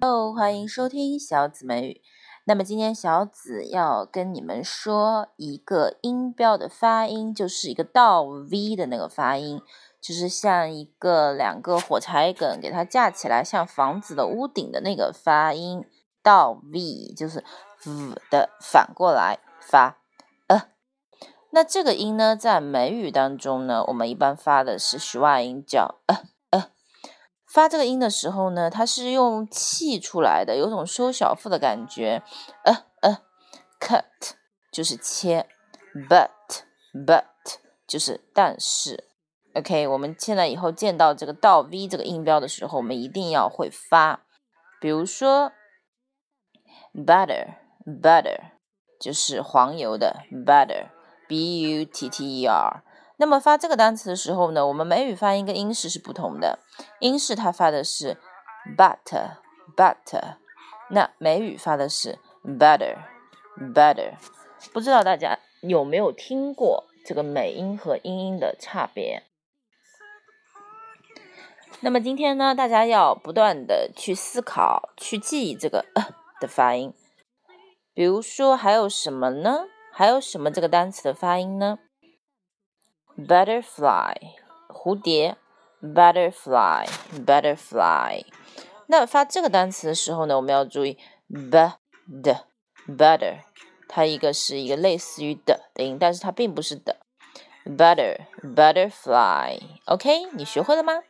哦欢迎收听小紫美语。那么今天小紫要跟你们说一个音标的发音，就是一个倒 V 的那个发音，就是像一个两个火柴梗给它架起来，像房子的屋顶的那个发音。倒 V 就是 V 的反过来发呃。那这个音呢，在美语当中呢，我们一般发的是徐外音，叫呃。发这个音的时候呢，它是用气出来的，有种收小腹的感觉。呃呃，cut 就是切，but but 就是但是。OK，我们现在以后见到这个倒 V 这个音标的时候，我们一定要会发。比如说，butter butter 就是黄油的 butter，b u t t e r。那么发这个单词的时候呢，我们美语发音跟英式是不同的。英式它发的是 butter butter，那美语发的是 butter butter。不知道大家有没有听过这个美音和英音的差别？那么今天呢，大家要不断的去思考、去记忆这个的发音。比如说还有什么呢？还有什么这个单词的发音呢？butterfly 蝴蝶，butterfly，butterfly。那发这个单词的时候呢，我们要注意 b 的 butter，它一个是一个类似于的的音，但是它并不是的 butter，butterfly。OK，你学会了吗？